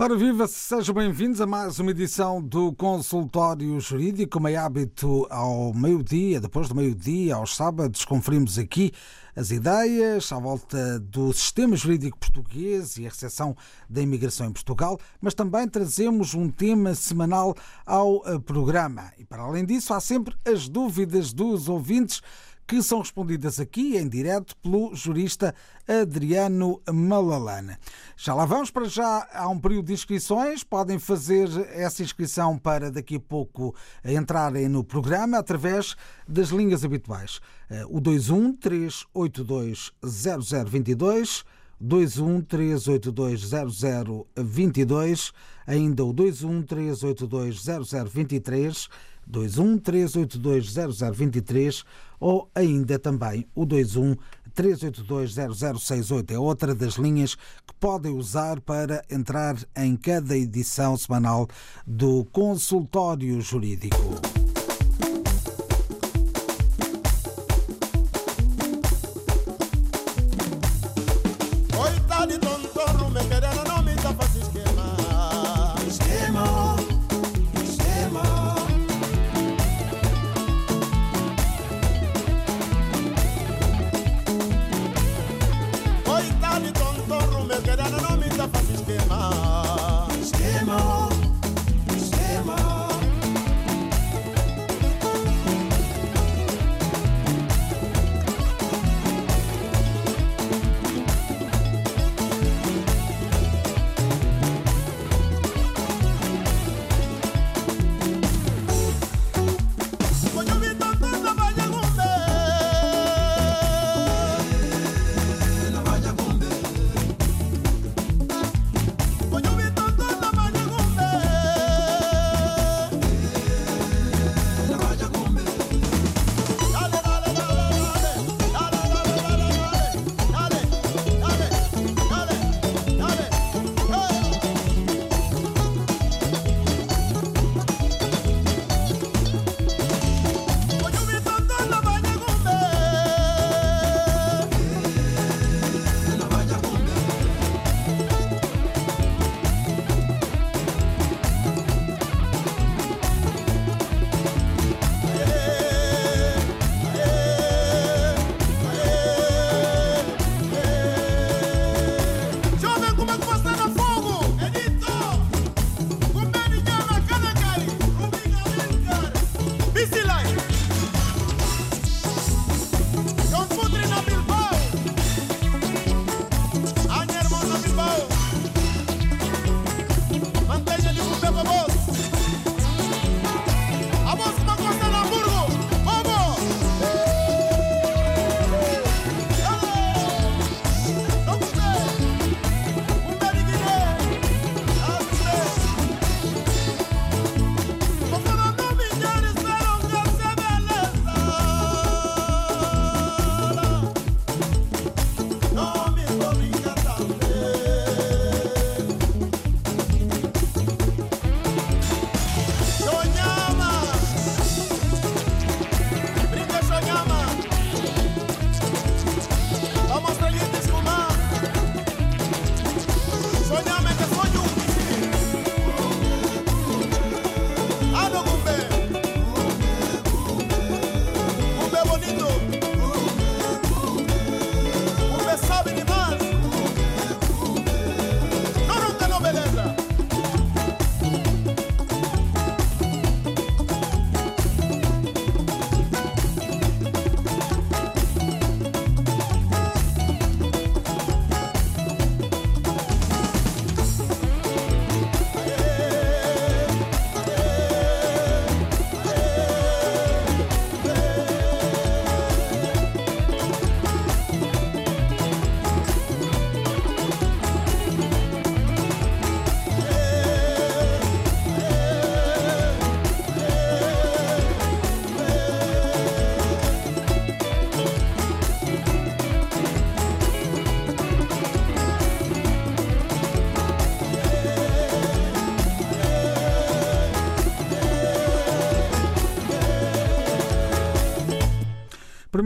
Ora viva, sejam bem-vindos a mais uma edição do Consultório Jurídico. Como é hábito, ao meio-dia, depois do meio-dia, aos sábados, conferimos aqui as ideias à volta do sistema jurídico português e a recepção da imigração em Portugal, mas também trazemos um tema semanal ao eh, programa. E para além disso, há sempre as dúvidas dos ouvintes que são respondidas aqui em direto pelo jurista Adriano Malalane. Já lá vamos para já, há um período de inscrições, podem fazer essa inscrição para daqui a pouco entrarem no programa através das linhas habituais. Eh, o 21 382 0022 21 382 0022 ainda o 21 382 0023 21 382 0023 ou ainda também o 21 382 0068. É outra das linhas que podem usar para entrar em cada edição semanal do Consultório Jurídico.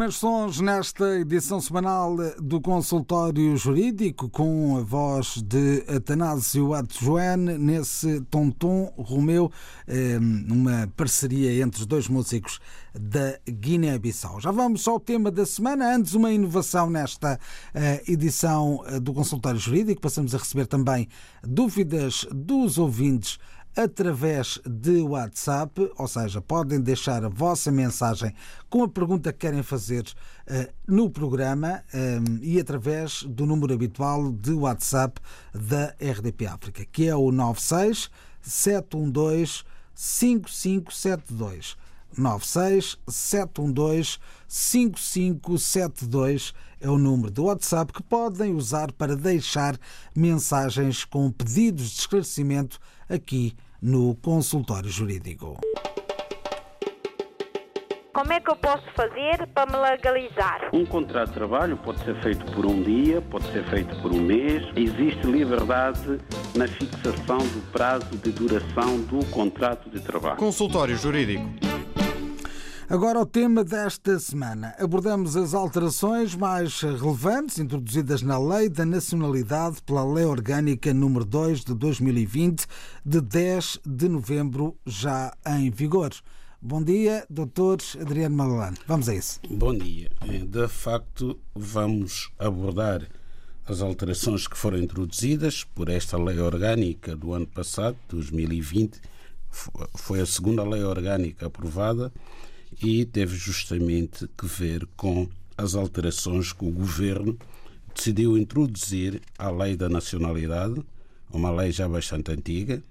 Primeiros sons nesta edição semanal do Consultório Jurídico, com a voz de Atanásio Adjoane, nesse Tonton Romeu, uma parceria entre os dois músicos da Guiné-Bissau. Já vamos ao tema da semana. Antes, uma inovação nesta eh, edição eh, do Consultório Jurídico. Passamos a receber também dúvidas dos ouvintes através de WhatsApp, ou seja, podem deixar a vossa mensagem com a pergunta que querem fazer uh, no programa um, eh, e através do número habitual de WhatsApp da RDP África, que é o 96 712 5572. 96 712 5572 é o número do WhatsApp que podem usar para deixar mensagens com pedidos de esclarecimento aqui no consultório jurídico. Como é que eu posso fazer para me legalizar? Um contrato de trabalho pode ser feito por um dia, pode ser feito por um mês. Existe liberdade na fixação do prazo de duração do contrato de trabalho. Consultório Jurídico. Agora, o tema desta semana. Abordamos as alterações mais relevantes introduzidas na Lei da Nacionalidade pela Lei Orgânica número 2 de 2020, de 10 de novembro, já em vigor. Bom dia, doutor Adriano Malalane. Vamos a isso. Bom dia. De facto, vamos abordar as alterações que foram introduzidas por esta lei orgânica do ano passado, 2020. Foi a segunda lei orgânica aprovada e teve justamente que ver com as alterações que o governo decidiu introduzir à lei da nacionalidade, uma lei já bastante antiga,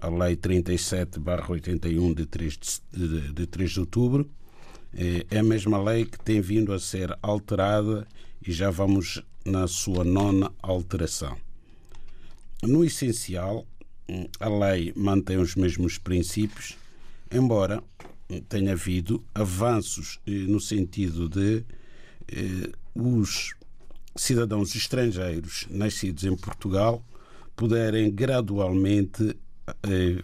a lei 37/81 de 3 de, de 3 de outubro. É, é a mesma lei que tem vindo a ser alterada e já vamos na sua nona alteração. No essencial, a lei mantém os mesmos princípios, embora tem havido avanços eh, no sentido de eh, os cidadãos estrangeiros nascidos em Portugal puderem gradualmente eh,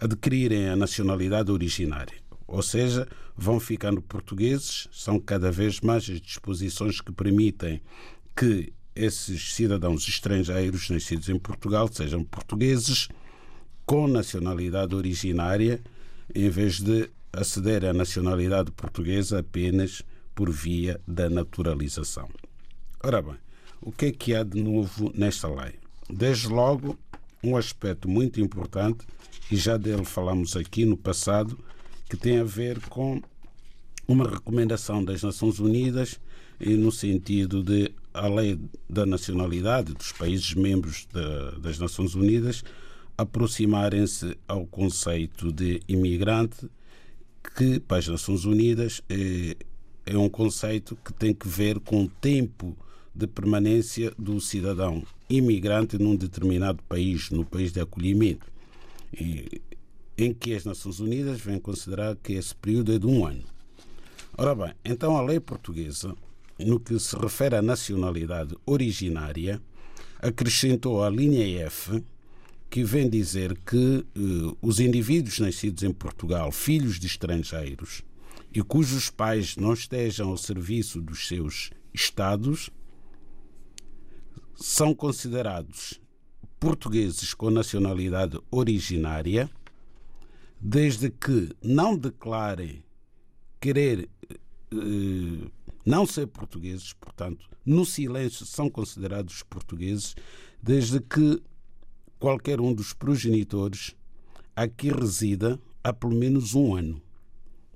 adquirirem a nacionalidade originária. Ou seja, vão ficando portugueses, são cada vez mais as disposições que permitem que esses cidadãos estrangeiros nascidos em Portugal sejam portugueses com nacionalidade originária em vez de aceder à nacionalidade portuguesa apenas por via da naturalização. Ora bem, o que é que há de novo nesta lei? Desde logo, um aspecto muito importante, e já dele falamos aqui no passado, que tem a ver com uma recomendação das Nações Unidas no sentido de a lei da nacionalidade dos países membros de, das Nações Unidas aproximarem-se ao conceito de imigrante, que para as Nações Unidas é, é um conceito que tem que ver com o tempo de permanência do cidadão imigrante num determinado país, no país de acolhimento, e, em que as Nações Unidas vêm considerar que esse período é de um ano. Ora bem, então a lei portuguesa, no que se refere à nacionalidade originária, acrescentou a linha F que vem dizer que uh, os indivíduos nascidos em Portugal, filhos de estrangeiros, e cujos pais não estejam ao serviço dos seus estados, são considerados portugueses com nacionalidade originária, desde que não declarem querer uh, não ser portugueses, portanto, no silêncio são considerados portugueses, desde que qualquer um dos progenitores aqui resida há pelo menos um ano.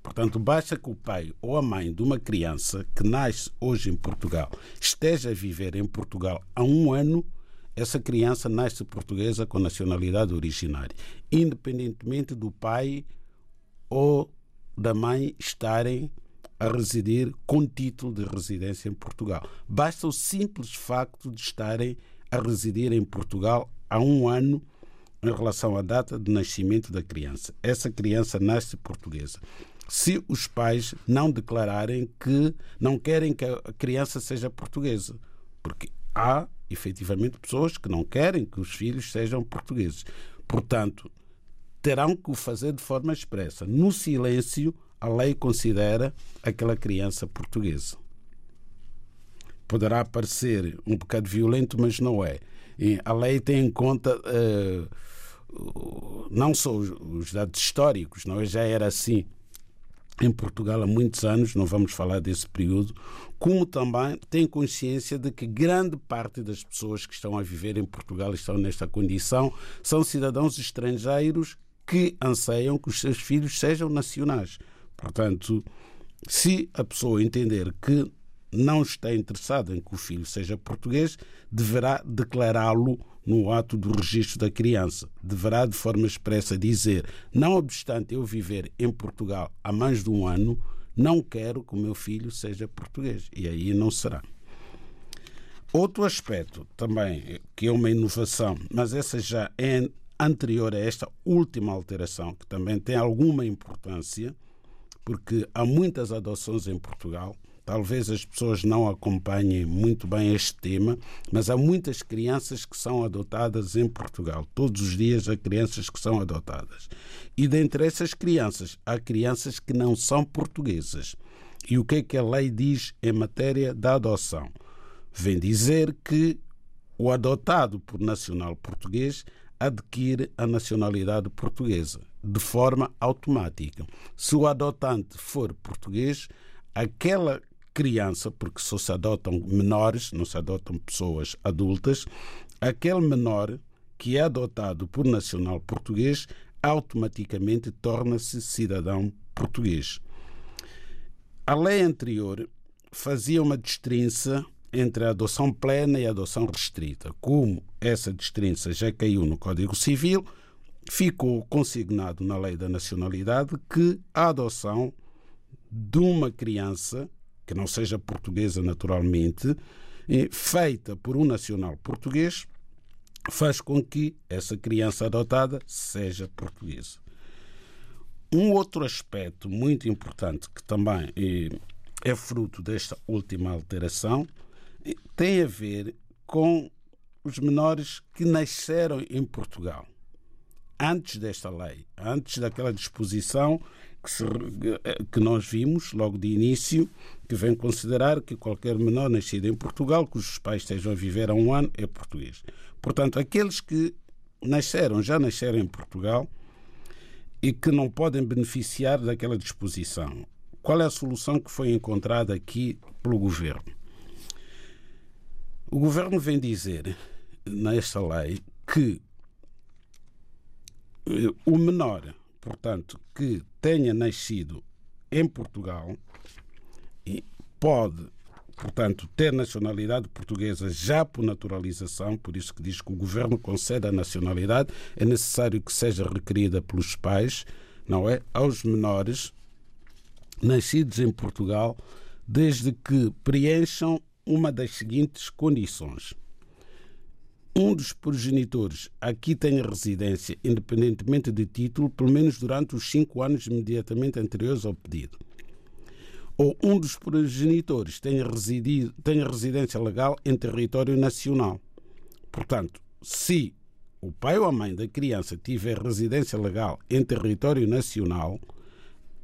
Portanto, basta que o pai ou a mãe de uma criança que nasce hoje em Portugal esteja a viver em Portugal há um ano, essa criança nasce portuguesa com nacionalidade originária, independentemente do pai ou da mãe estarem a residir com título de residência em Portugal. Basta o simples facto de estarem a residir em Portugal há um ano em relação à data de nascimento da criança. Essa criança nasce portuguesa. Se os pais não declararem que não querem que a criança seja portuguesa, porque há efetivamente pessoas que não querem que os filhos sejam portugueses. Portanto, terão que o fazer de forma expressa, no silêncio, a lei considera aquela criança portuguesa. Poderá parecer um bocado violento, mas não é. E a lei tem em conta uh, não só os dados históricos, não é? já era assim em Portugal há muitos anos, não vamos falar desse período, como também tem consciência de que grande parte das pessoas que estão a viver em Portugal estão nesta condição, são cidadãos estrangeiros que anseiam que os seus filhos sejam nacionais. Portanto, se a pessoa entender que não está interessada em que o filho seja português, deverá declará-lo no ato do registro da criança. Deverá, de forma expressa, dizer: não obstante eu viver em Portugal há mais de um ano, não quero que o meu filho seja português. E aí não será. Outro aspecto também, que é uma inovação, mas essa já é anterior a esta última alteração, que também tem alguma importância, porque há muitas adoções em Portugal Talvez as pessoas não acompanhem muito bem este tema, mas há muitas crianças que são adotadas em Portugal. Todos os dias há crianças que são adotadas. E dentre essas crianças, há crianças que não são portuguesas. E o que é que a lei diz em matéria da adoção? Vem dizer que o adotado por nacional português adquire a nacionalidade portuguesa de forma automática. Se o adotante for português, aquela criança, porque só se adotam menores, não se adotam pessoas adultas, aquele menor que é adotado por nacional português automaticamente torna-se cidadão português. A lei anterior fazia uma destrinça entre a adoção plena e a adoção restrita. Como essa destrinça já caiu no Código Civil, ficou consignado na lei da nacionalidade que a adoção de uma criança que não seja portuguesa naturalmente, feita por um nacional português, faz com que essa criança adotada seja portuguesa. Um outro aspecto muito importante que também é fruto desta última alteração tem a ver com os menores que nasceram em Portugal. Antes desta lei, antes daquela disposição que, se, que nós vimos logo de início, que vem considerar que qualquer menor nascido em Portugal, cujos pais estejam a viver há um ano, é português. Portanto, aqueles que nasceram, já nasceram em Portugal e que não podem beneficiar daquela disposição. Qual é a solução que foi encontrada aqui pelo governo? O governo vem dizer nesta lei que eh, o menor portanto, que tenha nascido em Portugal pode, portanto, ter nacionalidade portuguesa já por naturalização, por isso que diz que o governo concede a nacionalidade, é necessário que seja requerida pelos pais, não é? Aos menores nascidos em Portugal, desde que preencham uma das seguintes condições um dos progenitores aqui tenha residência, independentemente de título, pelo menos durante os cinco anos imediatamente anteriores ao pedido. Ou um dos progenitores tenha, residido, tenha residência legal em território nacional. Portanto, se o pai ou a mãe da criança tiver residência legal em território nacional,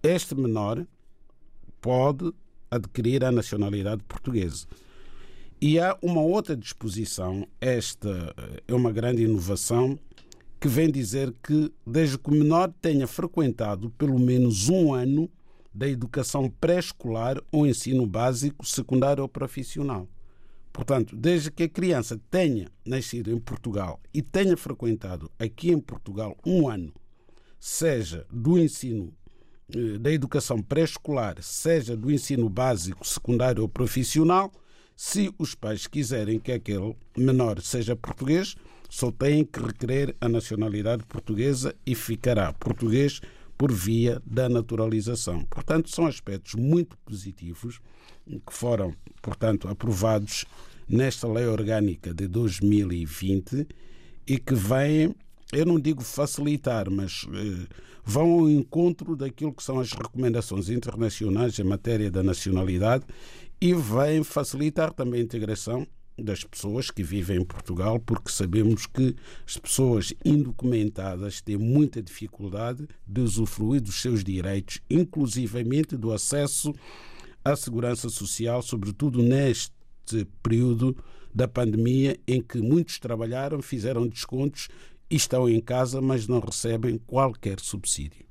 este menor pode adquirir a nacionalidade portuguesa. E há uma outra disposição, esta eh, é uma grande inovação, que vem dizer que, desde que o menor tenha frequentado pelo menos um ano da educação pré-escolar ou ensino básico, secundário ou profissional. Portanto, desde que a criança tenha nascido em Portugal e tenha frequentado aqui em Portugal um ano, seja do ensino eh, da educação pré-escolar, seja do ensino básico, secundário ou profissional, se os pais quiserem que aquele menor seja português, só têm que requerer a nacionalidade portuguesa e ficará português por via da naturalização. Portanto, são aspectos muito positivos que foram, portanto, aprovados nesta lei orgânica de 2020 e que vêm, eu não digo facilitar, mas eh, vão ao encontro daquilo que são as recomendações internacionais em matéria da nacionalidade e vem facilitar também a integração das pessoas que vivem em Portugal, porque sabemos que as pessoas indocumentadas têm muita dificuldade de usufruir dos seus direitos, inclusivamente do acesso à segurança social, sobretudo neste período da pandemia em que muitos trabalharam, fizeram descontos e estão em casa, mas não recebem qualquer subsídio.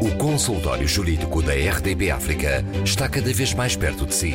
O consultório jurídico da RDB África está cada vez mais perto de si.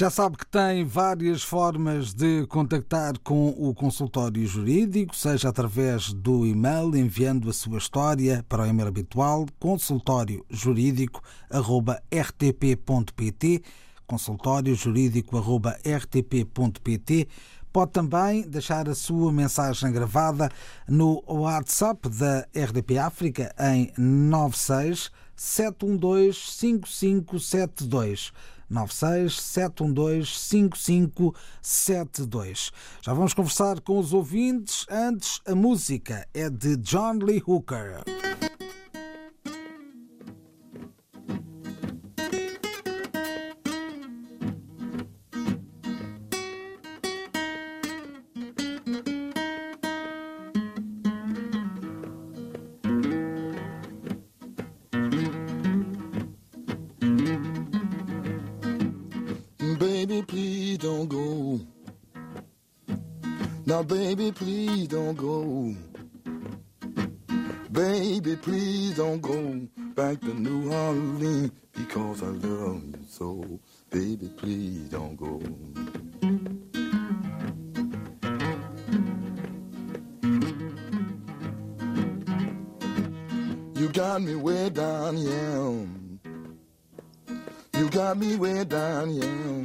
Já sabe que tem várias formas de contactar com o consultório jurídico, seja através do e-mail, enviando a sua história para o e-mail habitual consultóriojurídico.rtp.pt consultóriojurídico.rtp.pt Pode também deixar a sua mensagem gravada no WhatsApp da RDP África em 96 712 5572. 96 712 5572. Já vamos conversar com os ouvintes. Antes, a música é de John Lee Hooker. Baby, please don't go. Baby, please don't go back to New Orleans because I love you so. Baby, please don't go. You got me way down, yeah. You got me way down, yeah.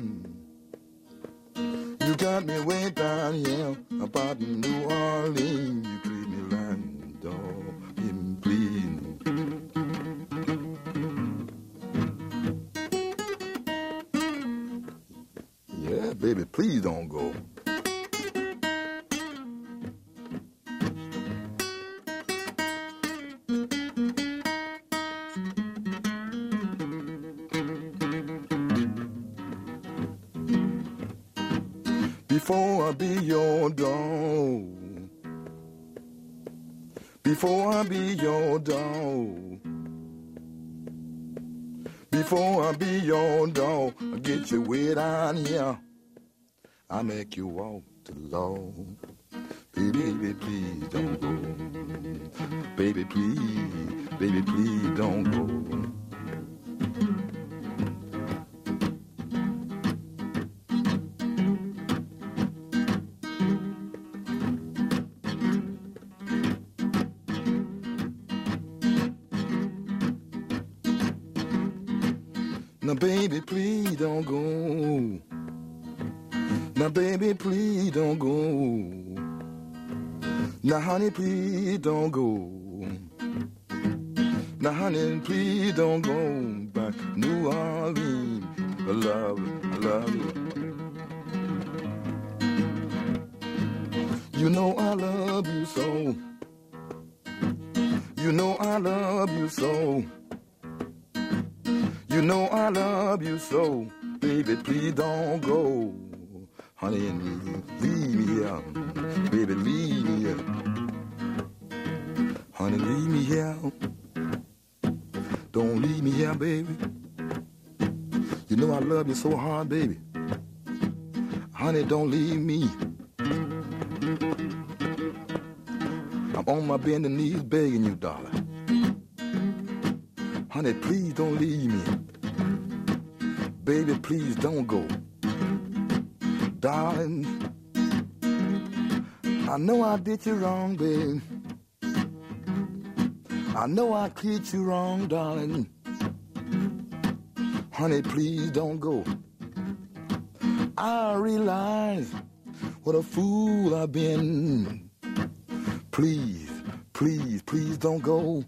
You got me way down here about New Orleans. Before I be your dog. Before I be your dog. Before I be your dog, I get you way down here. I make you walk the law. Baby, please don't go. Baby, please, baby, please don't go. Please don't go. Now, baby, please don't go. Now, honey, please don't go. Now, honey, please don't go back New Orleans. I love I love you. You know I love you so. You know I love you so. You know I love you so, baby. Please don't go, honey, leave me here, baby. Leave me here, honey. Leave me here. Don't leave me here, baby. You know I love you so hard, baby. Honey, don't leave me. I'm on my bending knees begging you, darling. Honey, please don't leave me. Baby, please don't go. Darling, I know I did you wrong, babe. I know I treat you wrong, darling. Honey, please don't go. I realize what a fool I've been. Please, please, please don't go.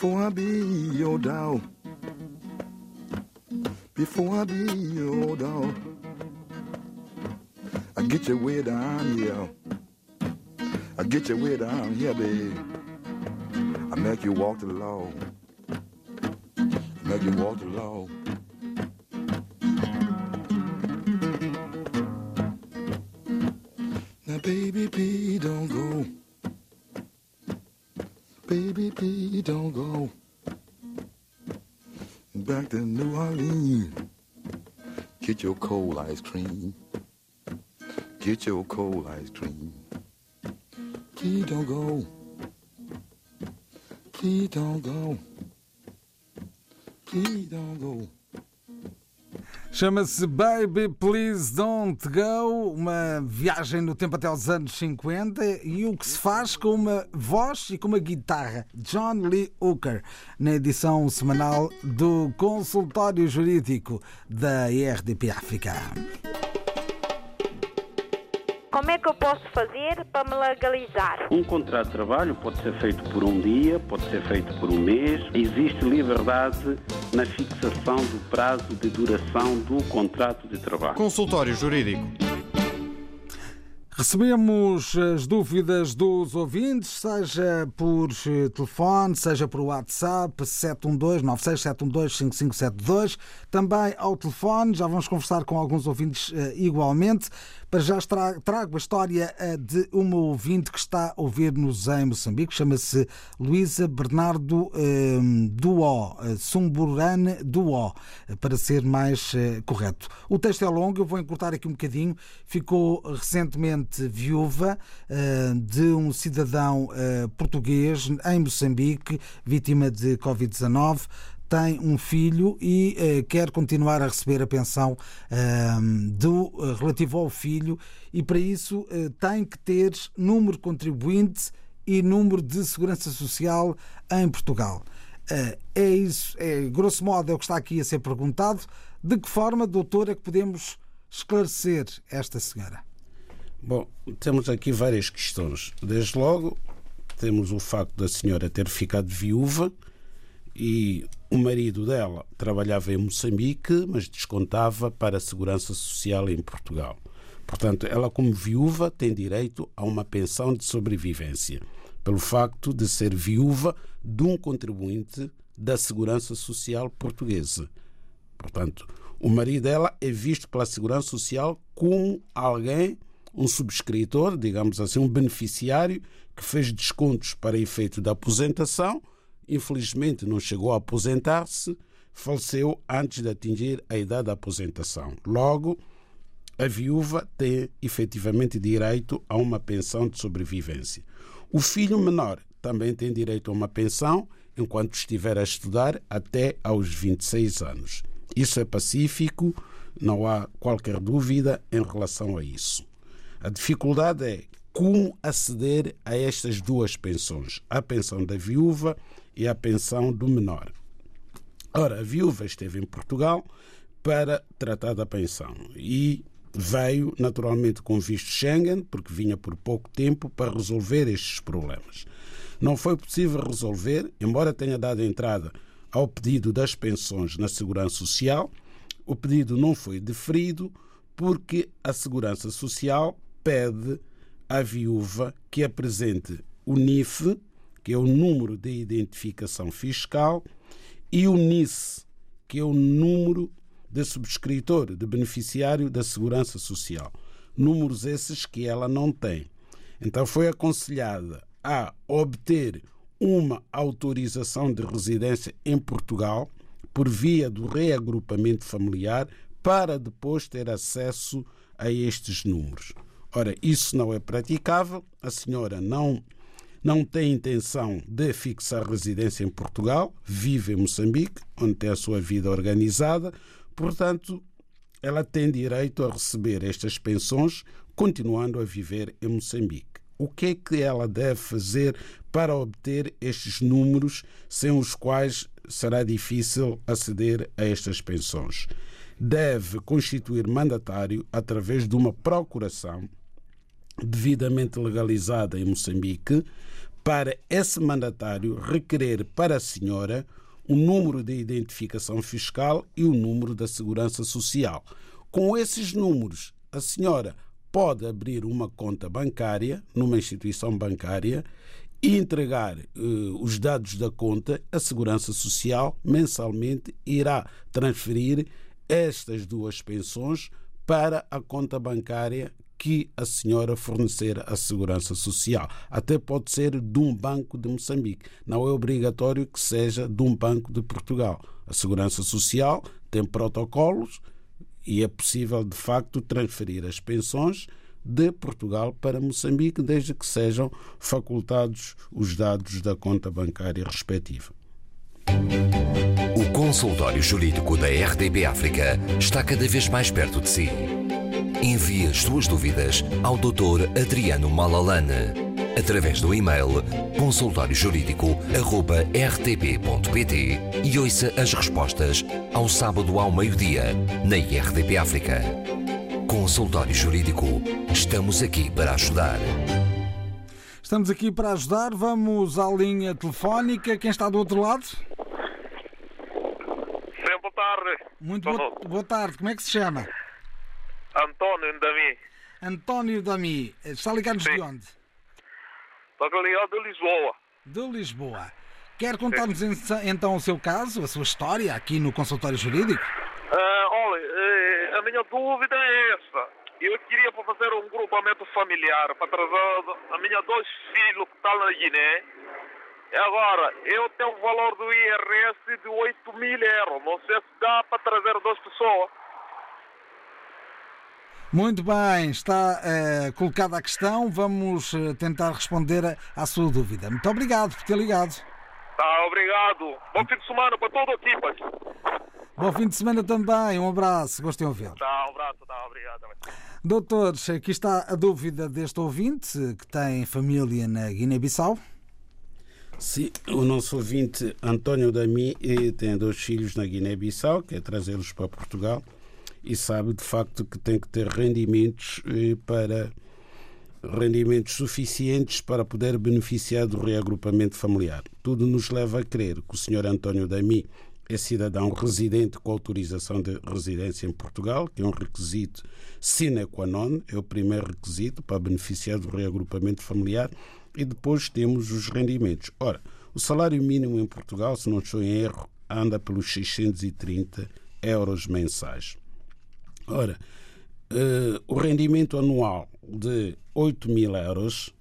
Before I be your dog. Before I be your dog. I get you way down here. I get you way down here, babe. I make you walk the law. I Make you walk the law. Back to New Orleans. Get your cold ice cream. Get your cold ice cream. Please don't go. Please don't go. Please don't go. Chama-se Baby Please Don't Go, uma viagem no tempo até aos anos 50 e o que se faz com uma voz e com uma guitarra. John Lee Hooker, na edição semanal do Consultório Jurídico da IRDP África. Como é que eu posso fazer para me legalizar? Um contrato de trabalho pode ser feito por um dia, pode ser feito por um mês. Existe liberdade na fixação do prazo de duração do contrato de trabalho. Consultório Jurídico. Recebemos as dúvidas dos ouvintes, seja por eh, telefone, seja por WhatsApp, 712-9672-5572, também ao telefone. Já vamos conversar com alguns ouvintes eh, igualmente. Para já trago a história eh, de uma ouvinte que está a ouvir-nos em Moçambique, chama-se Luísa Bernardo eh, Duó, eh, Sumburane Duó, para ser mais correto. O texto é longo, eu vou encurtar aqui um bocadinho. Ficou recentemente viúva de um cidadão português em Moçambique, vítima de Covid-19 tem um filho e uh, quer continuar a receber a pensão uh, do, uh, relativo ao filho e para isso tem que ter número contribuinte e número de segurança social em Portugal. é isso, é, grosso modo, é o que está aqui a ser perguntado. De que forma, doutora, é que podemos esclarecer esta senhora? Bom, temos aqui várias questões. Desde logo, temos o facto da senhora ter ficado viúva e o marido dela trabalhava em Moçambique, mas descontava para a Segurança Social em Portugal. Portanto, ela, como viúva, tem direito a uma pensão de sobrevivência, pelo facto de ser viúva de um contribuinte da Segurança Social portuguesa. Portanto, o marido dela é visto pela Segurança Social como alguém, um subscritor, digamos assim, um beneficiário que fez descontos para efeito da aposentação infelizmente não chegou a aposentar-se, faleceu antes de atingir a idade da aposentação. Logo, a viúva tem efetivamente direito a uma pensão de sobrevivência. O filho menor também tem direito a uma pensão enquanto estiver a estudar até aos 26 anos. Isso é pacífico, não há qualquer dúvida em relação a isso. A dificuldade é como aceder a estas duas pensões, a pensão da viúva e a pensão do menor. Ora, a viúva esteve em Portugal para tratar da pensão e veio naturalmente com visto Schengen, porque vinha por pouco tempo para resolver estes problemas. Não foi possível resolver, embora tenha dado entrada ao pedido das pensões na Segurança Social, o pedido não foi deferido porque a Segurança Social pede à viúva que apresente o NIF, que é o número de identificação fiscal, e o NIS, que é o número de subscritor, de beneficiário da Segurança Social. Números esses que ela não tem. Então foi aconselhada a obter uma autorização de residência em Portugal por via do reagrupamento familiar para depois ter acesso a estes números. Ora, isso não é praticável, a senhora não não tem intenção de fixar residência em Portugal, vive em Moçambique, onde tem a sua vida organizada, portanto, ela tem direito a receber estas pensões continuando a viver em Moçambique. O que é que ela deve fazer para obter estes números sem os quais será difícil aceder a estas pensões? Deve constituir mandatário através de uma procuração devidamente legalizada em Moçambique, para esse mandatário requerer para a senhora o número de identificação fiscal e o número da segurança social. Com esses números, a senhora pode abrir uma conta bancária numa instituição bancária e entregar eh, os dados da conta, a Segurança Social mensalmente irá transferir estas duas pensões para a conta bancária que a senhora fornecer à Segurança Social. Até pode ser de um banco de Moçambique. Não é obrigatório que seja de um banco de Portugal. A Segurança Social tem protocolos e é possível, de facto, transferir as pensões de Portugal para Moçambique, desde que sejam facultados os dados da conta bancária respectiva. O consultório jurídico da RDB África está cada vez mais perto de si. Envie as suas dúvidas ao Dr. Adriano Malalane através do e-mail consultóriojurídico.rtp.pt e ouça as respostas ao sábado ao meio-dia na RDP África. Consultório Jurídico. Estamos aqui para ajudar. Estamos aqui para ajudar. Vamos à linha telefónica. Quem está do outro lado? Sim, boa tarde. Muito boa, boa tarde. Como é que se chama? António Dami. António Dami. Está ligado-nos de onde? Estou ligado de Lisboa. De Lisboa. Quer contar-nos en- então o seu caso, a sua história aqui no consultório jurídico? Ah, olha, eh, a minha dúvida é essa. Eu queria para fazer um grupamento familiar para trazer a minha dois filhos que estão na Guiné. Agora, eu tenho o valor do IRS de 8 mil euros. Não sei se dá para trazer duas pessoas. Muito bem, está eh, colocada a questão. Vamos eh, tentar responder a- à sua dúvida. Muito obrigado por ter ligado. Tá, obrigado. Bom fim de semana para toda a equipa. Bom fim de semana também. Um abraço. Gostei de ouvi-lo. Tá, um abraço, tá, obrigado. Doutores, aqui está a dúvida deste ouvinte que tem família na Guiné-Bissau. Sim, o nosso ouvinte António Dami eh, tem dois filhos na Guiné-Bissau, quer trazê-los para Portugal e sabe de facto que tem que ter rendimentos eh, para rendimentos suficientes para poder beneficiar do reagrupamento familiar. Tudo nos leva a crer que o Sr. António Dami é cidadão residente com autorização de residência em Portugal, que é um requisito sine qua non, é o primeiro requisito para beneficiar do reagrupamento familiar, e depois temos os rendimentos. Ora, o salário mínimo em Portugal, se não estou em erro, anda pelos 630 euros mensais. Ora, eh, o rendimento anual de 8 mil euros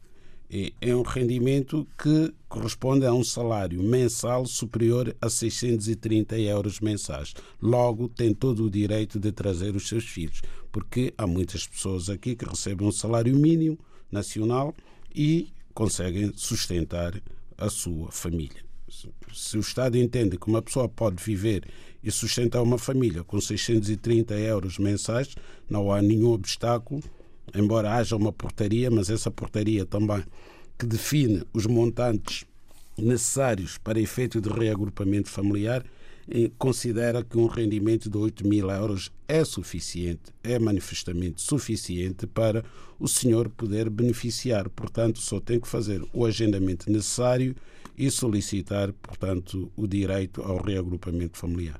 é, é um rendimento que corresponde a um salário mensal superior a 630 euros mensais. Logo, tem todo o direito de trazer os seus filhos, porque há muitas pessoas aqui que recebem um salário mínimo nacional e conseguem sustentar a sua família. Se o Estado entende que uma pessoa pode viver e sustentar uma família com 630 euros mensais, não há nenhum obstáculo, embora haja uma portaria, mas essa portaria também que define os montantes necessários para efeito de reagrupamento familiar, considera que um rendimento de 8 mil euros é suficiente, é manifestamente suficiente para o senhor poder beneficiar. Portanto, só tem que fazer o agendamento necessário e solicitar, portanto, o direito ao reagrupamento familiar.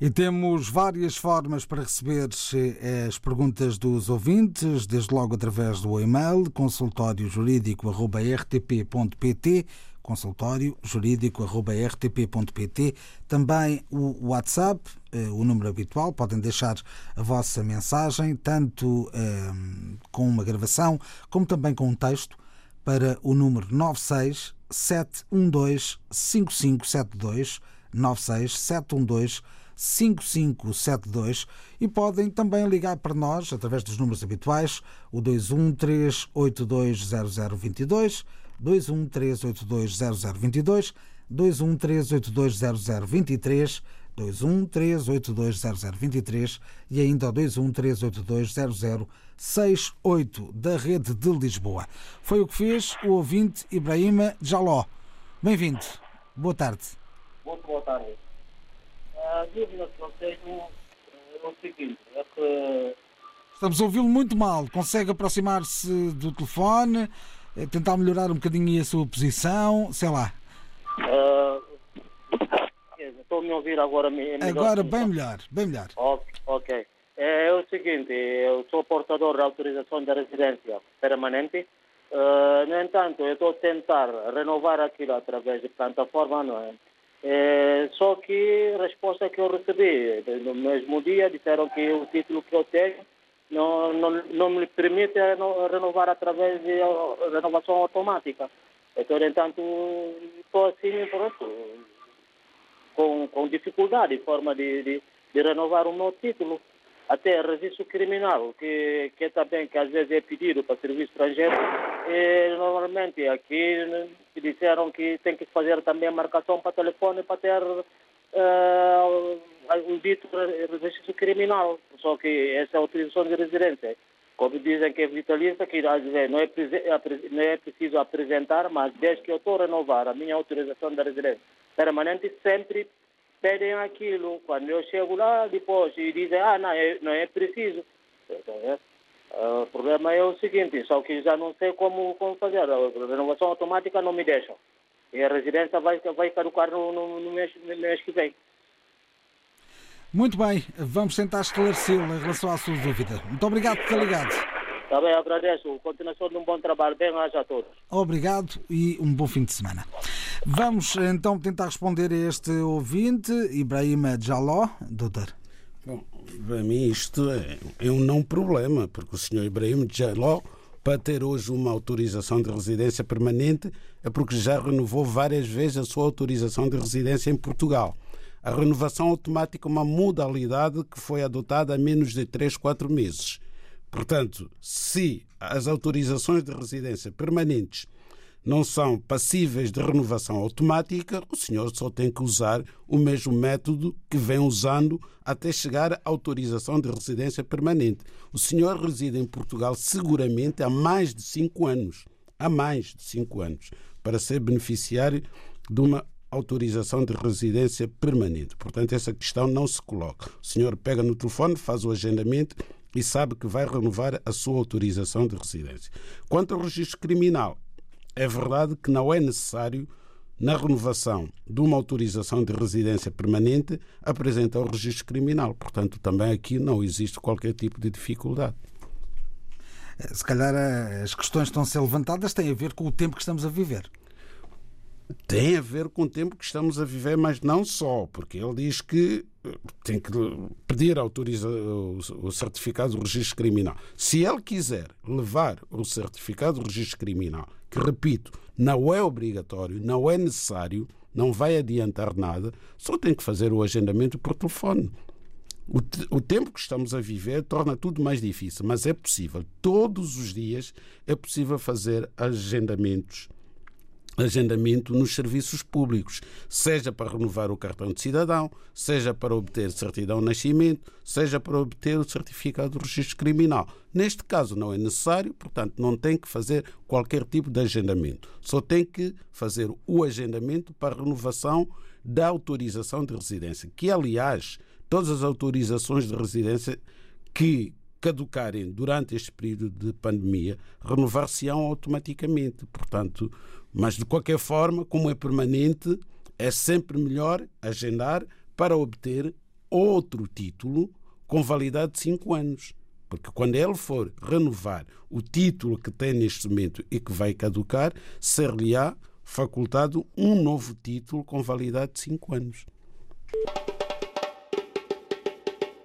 E temos várias formas para receber eh, as perguntas dos ouvintes, desde logo através do e-mail consultóriojurídico.rtp.pt consultóriojurídico.rtp.pt Também o WhatsApp, eh, o número habitual, podem deixar a vossa mensagem, tanto eh, com uma gravação como também com um texto, para o número 96 712 5572 96 712 5572 e podem também ligar para nós através dos números habituais, o 213820022, 213820022, 213820023, 213820023 e ainda o 213820068 da rede de Lisboa. Foi o que fez o ouvinte Ibrahima Jaló. Bem-vindo. Boa tarde. Muito boa tarde. A dúvida que eu tenho é o seguinte, é que Estamos a ouvi-lo muito mal. Consegue aproximar-se do telefone, eh, tentar melhorar um bocadinho a sua posição, sei lá. ah, estou a me ouvir agora. é melhor Agora bem melhor, bem melhor. Ok. É o seguinte, eu sou portador da autorização de residência permanente. Ah, no entanto, eu estou a tentar renovar aquilo através de plataforma, não é? É, só que a resposta que eu recebi no mesmo dia disseram que o título que eu tenho não, não, não me permite reno- renovar através de renovação automática. Então, entanto, estou assim, pronto, com, com dificuldade, forma de, de, de renovar o meu título. Até registro criminal, que, que também que às vezes é pedido para serviço estrangeiro, e normalmente aqui né, disseram que tem que fazer também marcação para telefone para ter eh, um dito registro criminal. Só que essa é a autorização de residência. Como dizem que é vitalícia, que não é, apre- não é preciso apresentar, mas desde que eu estou a renovar a minha autorização de residência permanente, sempre pedem aquilo. Quando eu chego lá, depois, e dizem, ah, não é, não é preciso. Então, é, ah, o problema é o seguinte, só que já não sei como, como fazer. A renovação automática não me deixa. E a residência vai, vai caducar no, no, no mês, no mês que vem. Muito bem, vamos tentar esclarecê-lo em relação à sua dúvida. Muito obrigado por ter ligado. Está bem, agradeço. Continuação de um bom trabalho. Bem-aja a todos. Obrigado e um bom fim de semana. Vamos então tentar responder a este ouvinte, Ibrahima Jaló, doutor. Para mim isto é, é um não problema, porque o senhor Ibrahim Jaló, para ter hoje uma autorização de residência permanente, é porque já renovou várias vezes a sua autorização de residência em Portugal. A renovação automática é uma modalidade que foi adotada há menos de 3, 4 meses. Portanto, se as autorizações de residência permanentes não são passíveis de renovação automática, o senhor só tem que usar o mesmo método que vem usando até chegar à autorização de residência permanente. O senhor reside em Portugal seguramente há mais de cinco anos. Há mais de cinco anos. Para ser beneficiário de uma autorização de residência permanente. Portanto, essa questão não se coloca. O senhor pega no telefone, faz o agendamento e sabe que vai renovar a sua autorização de residência. Quanto ao registro criminal, é verdade que não é necessário, na renovação de uma autorização de residência permanente, apresentar o registro criminal. Portanto, também aqui não existe qualquer tipo de dificuldade. Se calhar eh, as questões que estão a ser levantadas têm a ver com o tempo que estamos a viver. Tem a ver com o tempo que estamos a viver, mas não só, porque ele diz que eh, tem que pedir autoriza o certificado do registro criminal. Se ele quiser levar o certificado do registro criminal, que repito, não é obrigatório, não é necessário, não vai adiantar nada, só tem que fazer o agendamento por telefone. O, te- o tempo que estamos a viver torna tudo mais difícil, mas é possível. Todos os dias é possível fazer agendamentos agendamento nos serviços públicos, seja para renovar o cartão de cidadão, seja para obter certidão de nascimento, seja para obter o certificado de registro criminal. Neste caso não é necessário, portanto não tem que fazer qualquer tipo de agendamento. Só tem que fazer o agendamento para renovação da autorização de residência, que aliás, todas as autorizações de residência que caducarem durante este período de pandemia, renovar-se-ão automaticamente. Portanto, mas de qualquer forma, como é permanente, é sempre melhor agendar para obter outro título com validade de 5 anos. Porque quando ele for renovar o título que tem neste momento e que vai caducar, ser-lhe-á facultado um novo título com validade de 5 anos.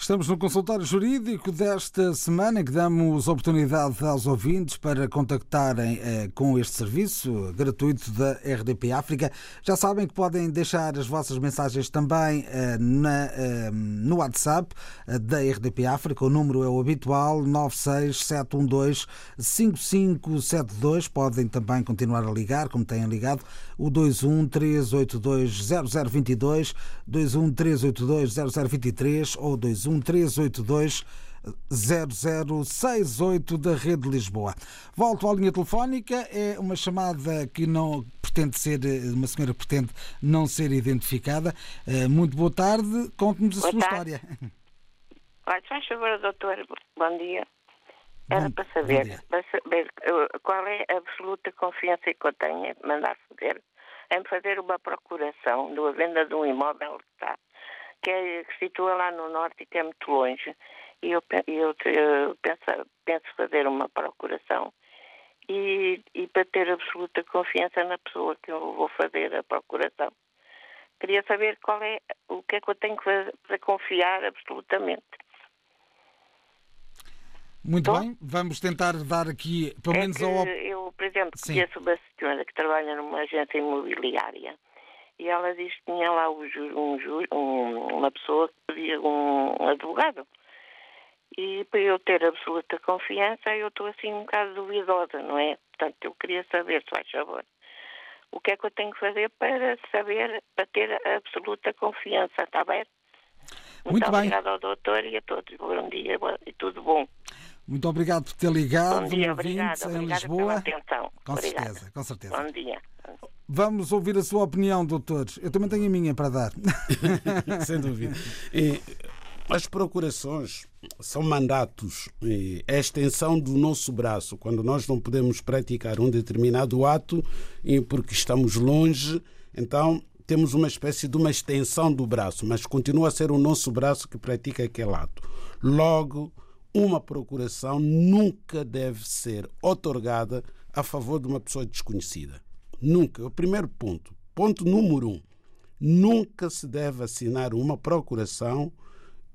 Estamos no consultório jurídico desta semana em que damos oportunidade aos ouvintes para contactarem eh, com este serviço gratuito da RDP África. Já sabem que podem deixar as vossas mensagens também eh, eh, no WhatsApp da RDP África. O número é o habitual 967125572. Podem também continuar a ligar, como têm ligado, o 213820022, 213820023 ou 21 382 0068 da Rede Lisboa. Volto à linha telefónica, é uma chamada que não pretende ser, uma senhora pretende não ser identificada. Eh, muito boa tarde, conte-nos a Boa sua tarde. história. Olha, faz favor, doutor, bom dia. Era Bom- para saber, para saber qual é a absoluta confiança que eu tenho em mandar fazer, em fazer uma procuração da venda de um imóvel que está, que, é, que se situa lá no norte e que é muito longe. E eu, eu, eu penso, penso fazer uma procuração e, e para ter absoluta confiança na pessoa que eu vou fazer a procuração. Queria saber qual é o que é que eu tenho que fazer para confiar absolutamente. Muito Tô? bem, vamos tentar dar aqui, pelo É menos, que ao. eu, por exemplo, Sim. conheço uma senhora que trabalha numa agência imobiliária e ela diz que tinha lá um um- uma pessoa que pedia um advogado. E para eu ter absoluta confiança, eu estou assim um bocado duvidosa, não é? Portanto, eu queria saber, se faz favor, o que é que eu tenho que fazer para saber, para ter absoluta confiança, está bem? Muito bem. obrigada ao doutor e a todos. Bom dia e tudo bom. Muito obrigado por ter ligado, Bom dia, obrigada. ouvinte em Obrigada Lisboa. pela atenção. Com Obrigada. certeza, com certeza. Bom dia. Vamos ouvir a sua opinião, doutor. Eu também tenho a minha para dar. Sem dúvida. E as procurações são mandatos, e é a extensão do nosso braço. Quando nós não podemos praticar um determinado ato e porque estamos longe, então temos uma espécie de uma extensão do braço, mas continua a ser o nosso braço que pratica aquele ato. Logo, uma procuração nunca deve ser otorgada a favor de uma pessoa desconhecida. Nunca. O primeiro ponto. Ponto número um. Nunca se deve assinar uma procuração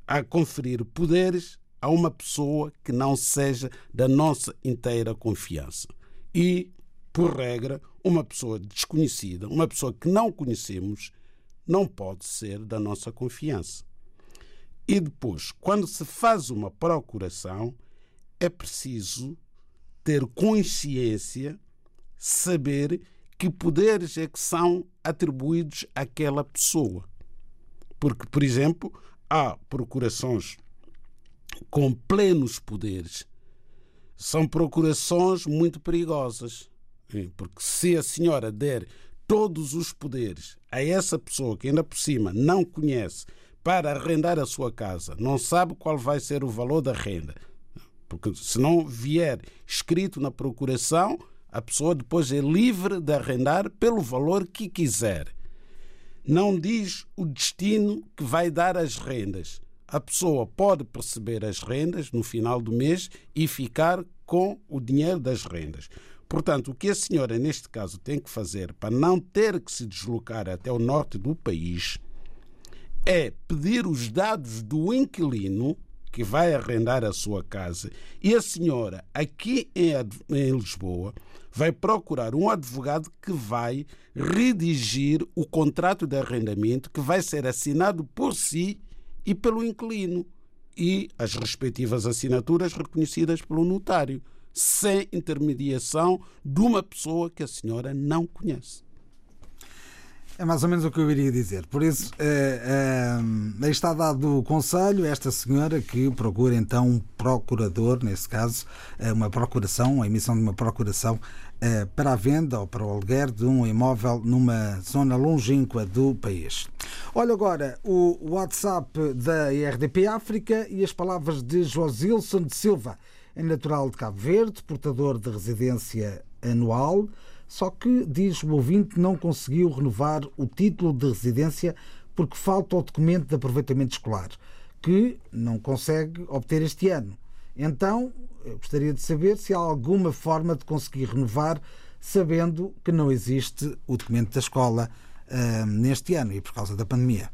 a conferir poderes a uma pessoa que não seja da nossa inteira confiança. E, por regra, uma pessoa desconhecida, uma pessoa que não conhecemos, não pode ser da nossa confiança. E depois, quando se faz uma procuração, é preciso ter consciência, saber que poderes é que são atribuídos àquela pessoa. Porque, por exemplo, há procurações com plenos poderes. São procurações muito perigosas. Porque se a senhora der todos os poderes a essa pessoa que ainda por cima não conhece para arrendar a sua casa, não sabe qual vai ser o valor da renda, porque se não vier escrito na procuração, a pessoa depois é livre de arrendar pelo valor que quiser. Não diz o destino que vai dar as rendas. A pessoa pode perceber as rendas no final do mês e ficar com o dinheiro das rendas. Portanto, o que a senhora, neste caso, tem que fazer para não ter que se deslocar até o norte do país é pedir os dados do inquilino que vai arrendar a sua casa e a senhora, aqui em em Lisboa, vai procurar um advogado que vai redigir o contrato de arrendamento que vai ser assinado por si e pelo inquilino e as respectivas assinaturas reconhecidas pelo notário, sem intermediação de uma pessoa que a senhora não conhece. É mais ou menos o que eu iria dizer. Por isso, eh, aí está dado o conselho a esta senhora que procura então um procurador, nesse caso, eh, uma procuração, a emissão de uma procuração para a venda ou para o aluguer de um imóvel numa zona longínqua do país. Olha agora o WhatsApp da RDP África e as palavras de Josilson de Silva, é natural de Cabo Verde, portador de residência anual. Só que, diz o ouvinte, não conseguiu renovar o título de residência porque falta o documento de aproveitamento escolar, que não consegue obter este ano. Então, eu gostaria de saber se há alguma forma de conseguir renovar, sabendo que não existe o documento da escola ah, neste ano e por causa da pandemia.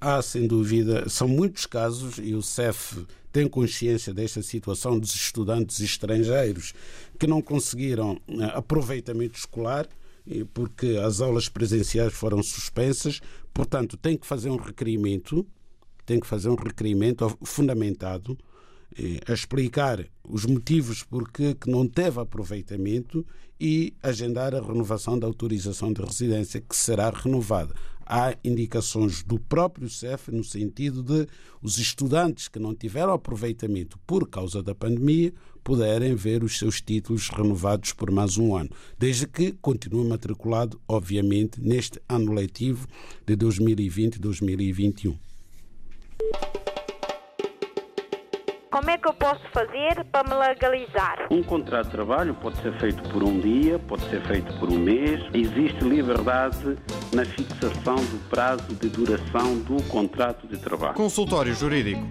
há sem dúvida, são muitos casos e o CEF tem consciência desta situação dos estudantes estrangeiros que não conseguiram eh, aproveitamento escolar porque as aulas presenciais foram suspensas, portanto tem que fazer um requerimento, tem que fazer um requerimento fundamentado eh, a explicar os motivos por que não teve aproveitamento e agendar a renovação da autorização de residência, que será renovada. Há indicações do próprio CEF no sentido de os estudantes que não tiveram aproveitamento por causa da pandemia puderem ver os seus títulos renovados por mais um ano, desde que continue matriculado, obviamente, neste ano letivo de 2020-2021. Como é que eu posso fazer para me legalizar? Um contrato de trabalho pode ser feito por um dia, pode ser feito por um mês. Existe liberdade na fixação do prazo de duração do contrato de trabalho. Consultório Jurídico.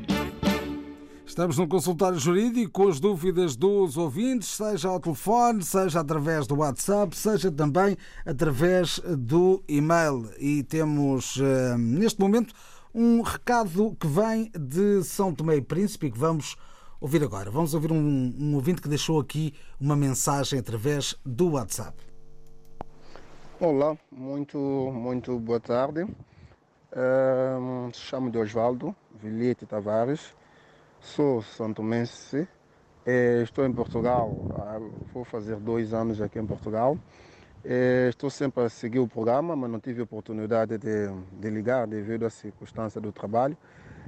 Estamos no consultório jurídico com as dúvidas dos ouvintes, seja ao telefone, seja através do WhatsApp, seja também através do e-mail. E temos, eh, neste momento, um recado que vem de São Tomé e Príncipe que vamos ouvir agora. Vamos ouvir um, um ouvinte que deixou aqui uma mensagem através do WhatsApp. Olá, muito, muito boa tarde. Uh, chamo de Osvaldo Vilhete Tavares, sou santomense, eh, estou em Portugal, ah, vou fazer dois anos aqui em Portugal. É, estou sempre a seguir o programa, mas não tive oportunidade de, de ligar devido à circunstância do trabalho.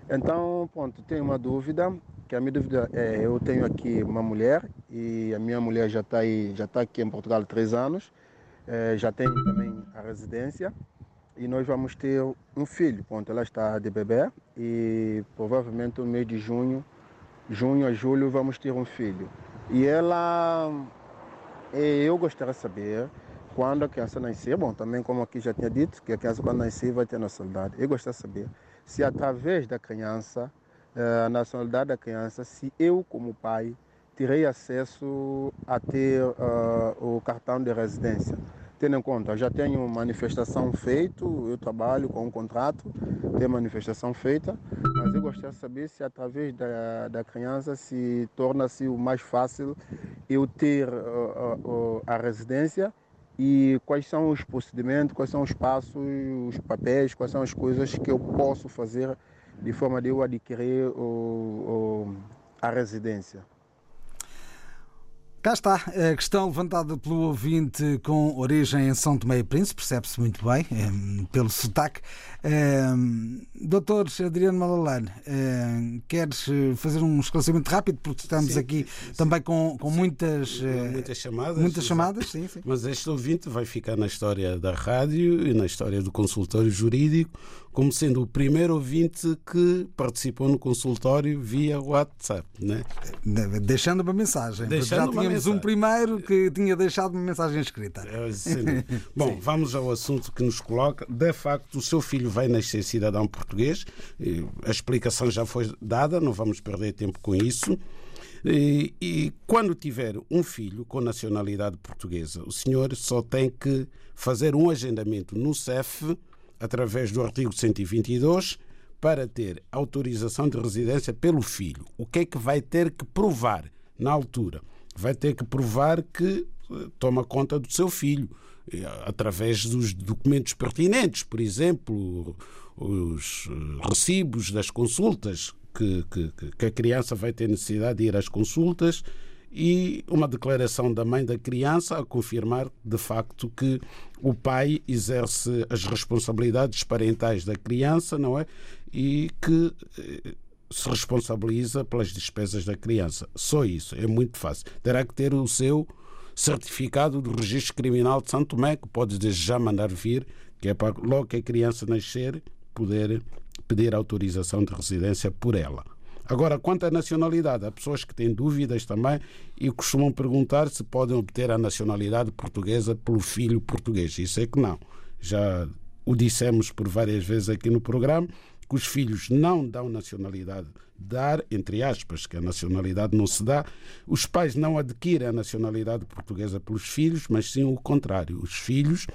Então, pronto, tenho uma dúvida, que a minha dúvida é, eu tenho aqui uma mulher e a minha mulher já está está aqui em Portugal há três anos, é, já tem também a residência e nós vamos ter um filho, pronto, ela está de bebê e provavelmente no mês de junho, junho a julho vamos ter um filho. E ela, é, eu gostaria de saber quando a criança nascer, bom, também como aqui já tinha dito, que a criança quando nascer vai ter nacionalidade. Eu gostaria de saber se através da criança, eh, a nacionalidade da criança, se eu como pai terei acesso a ter uh, o cartão de residência. Tendo em conta, já tenho manifestação feita, eu trabalho com um contrato, tenho manifestação feita, mas eu gostaria de saber se através da, da criança se torna-se o mais fácil eu ter uh, uh, a residência e quais são os procedimentos, quais são os passos, os papéis, quais são as coisas que eu posso fazer de forma de eu adquirir o, o, a residência. Cá está a questão levantada pelo ouvinte com origem em São Tomé e Príncipe, percebe-se muito bem, é, pelo sotaque. É, doutor Adriano Malalane, é, queres fazer um esclarecimento rápido, porque estamos sim, aqui sim, também com, com muitas, muitas chamadas. Muitas chamadas sim, sim. Mas este ouvinte vai ficar na história da rádio e na história do consultório jurídico como sendo o primeiro ouvinte que participou no consultório via WhatsApp. Né? Deixando uma mensagem. Deixando já tínhamos mensagem. um primeiro que tinha deixado uma mensagem escrita. É, Bom, vamos ao assunto que nos coloca. De facto, o seu filho vai nascer cidadão português. A explicação já foi dada, não vamos perder tempo com isso. E, e, quando tiver um filho com nacionalidade portuguesa, o senhor só tem que fazer um agendamento no CEF através do artigo 122, para ter autorização de residência pelo filho. O que é que vai ter que provar na altura? Vai ter que provar que eh, toma conta do seu filho, eh, através dos documentos pertinentes, por exemplo, os eh, recibos das consultas, que, que, que a criança vai ter necessidade de ir às consultas e uma declaração da mãe da criança a confirmar de facto que o pai exerce as responsabilidades parentais da criança, não é? E que se responsabiliza pelas despesas da criança. Só isso, é muito fácil. Terá que ter o seu certificado do registro criminal de Santo Tomé, que pode já mandar vir, que é para logo que a criança nascer poder pedir autorização de residência por ela. Agora, quanto à nacionalidade, há pessoas que têm dúvidas também e costumam perguntar se podem obter a nacionalidade portuguesa pelo filho português. Isso é que não. Já o dissemos por várias vezes aqui no programa que os filhos não dão nacionalidade. Dar, entre aspas, que a nacionalidade não se dá. Os pais não adquirem a nacionalidade portuguesa pelos filhos, mas sim o contrário. Os filhos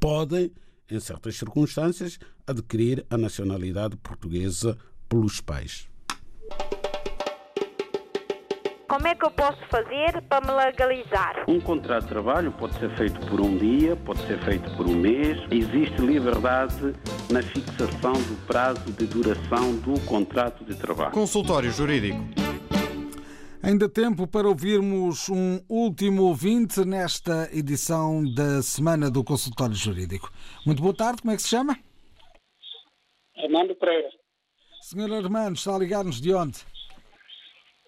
podem em certas circunstâncias, adquirir a nacionalidade portuguesa pelos pais. Como é que eu posso fazer para me legalizar? Um contrato de trabalho pode ser feito por um dia, pode ser feito por um mês. Existe liberdade na fixação do prazo de duração do contrato de trabalho. Consultório Jurídico. Ainda tempo para ouvirmos um último ouvinte nesta edição da Semana do Consultório Jurídico. Muito boa tarde, como é que se chama? Armando Pereira. Senhor Armando, está a ligar-nos de onde?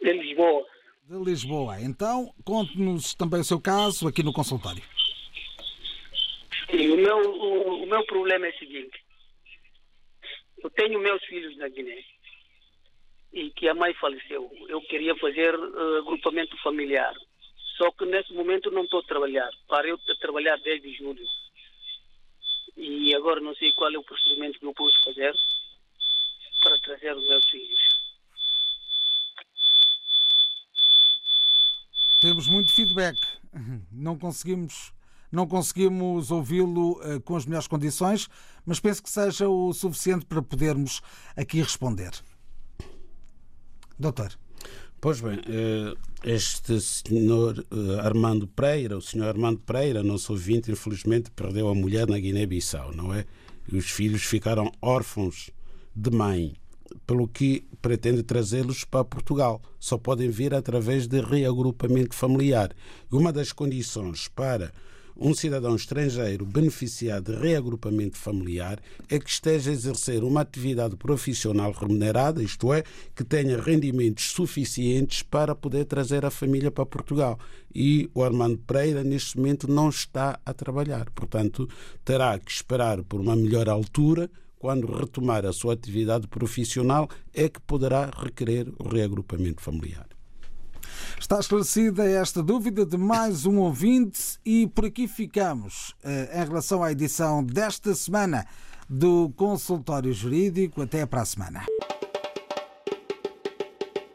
De Lisboa. De Lisboa. Então, conte-nos também o seu caso aqui no consultório. Sim, o meu, o, o meu problema é o seguinte. Eu tenho meus filhos na Guiné e que a mãe faleceu. Eu queria fazer uh, agrupamento familiar. Só que nesse momento não estou a trabalhar. Parei de trabalhar desde julho. E agora não sei qual é o procedimento que eu posso fazer para trazer os meus filhos. Temos muito feedback. Não conseguimos, não conseguimos ouvi-lo uh, com as melhores condições, mas penso que seja o suficiente para podermos aqui responder. Doutor. Pois bem, eh, este senhor eh, Armando Pereira, o senhor Armando Pereira, nosso ouvinte, infelizmente perdeu a mulher na Guiné-Bissau, não é? E os filhos ficaram órfãos de mãe, pelo que pretende trazê-los para Portugal. Só podem vir através de reagrupamento familiar. Uma das condições para um cidadão estrangeiro beneficiar de reagrupamento familiar é que esteja a exercer uma atividade profissional remunerada, isto é, que tenha rendimentos suficientes para poder trazer a família para Portugal. E o Armando Pereira, neste momento, não está a trabalhar. Portanto, terá que esperar por uma melhor altura quando retomar a sua atividade profissional, é que poderá requerer o reagrupamento familiar. Está esclarecida esta dúvida de mais um ouvinte e por aqui ficamos eh, em relação à edição desta semana do Consultório Jurídico. Até para a semana.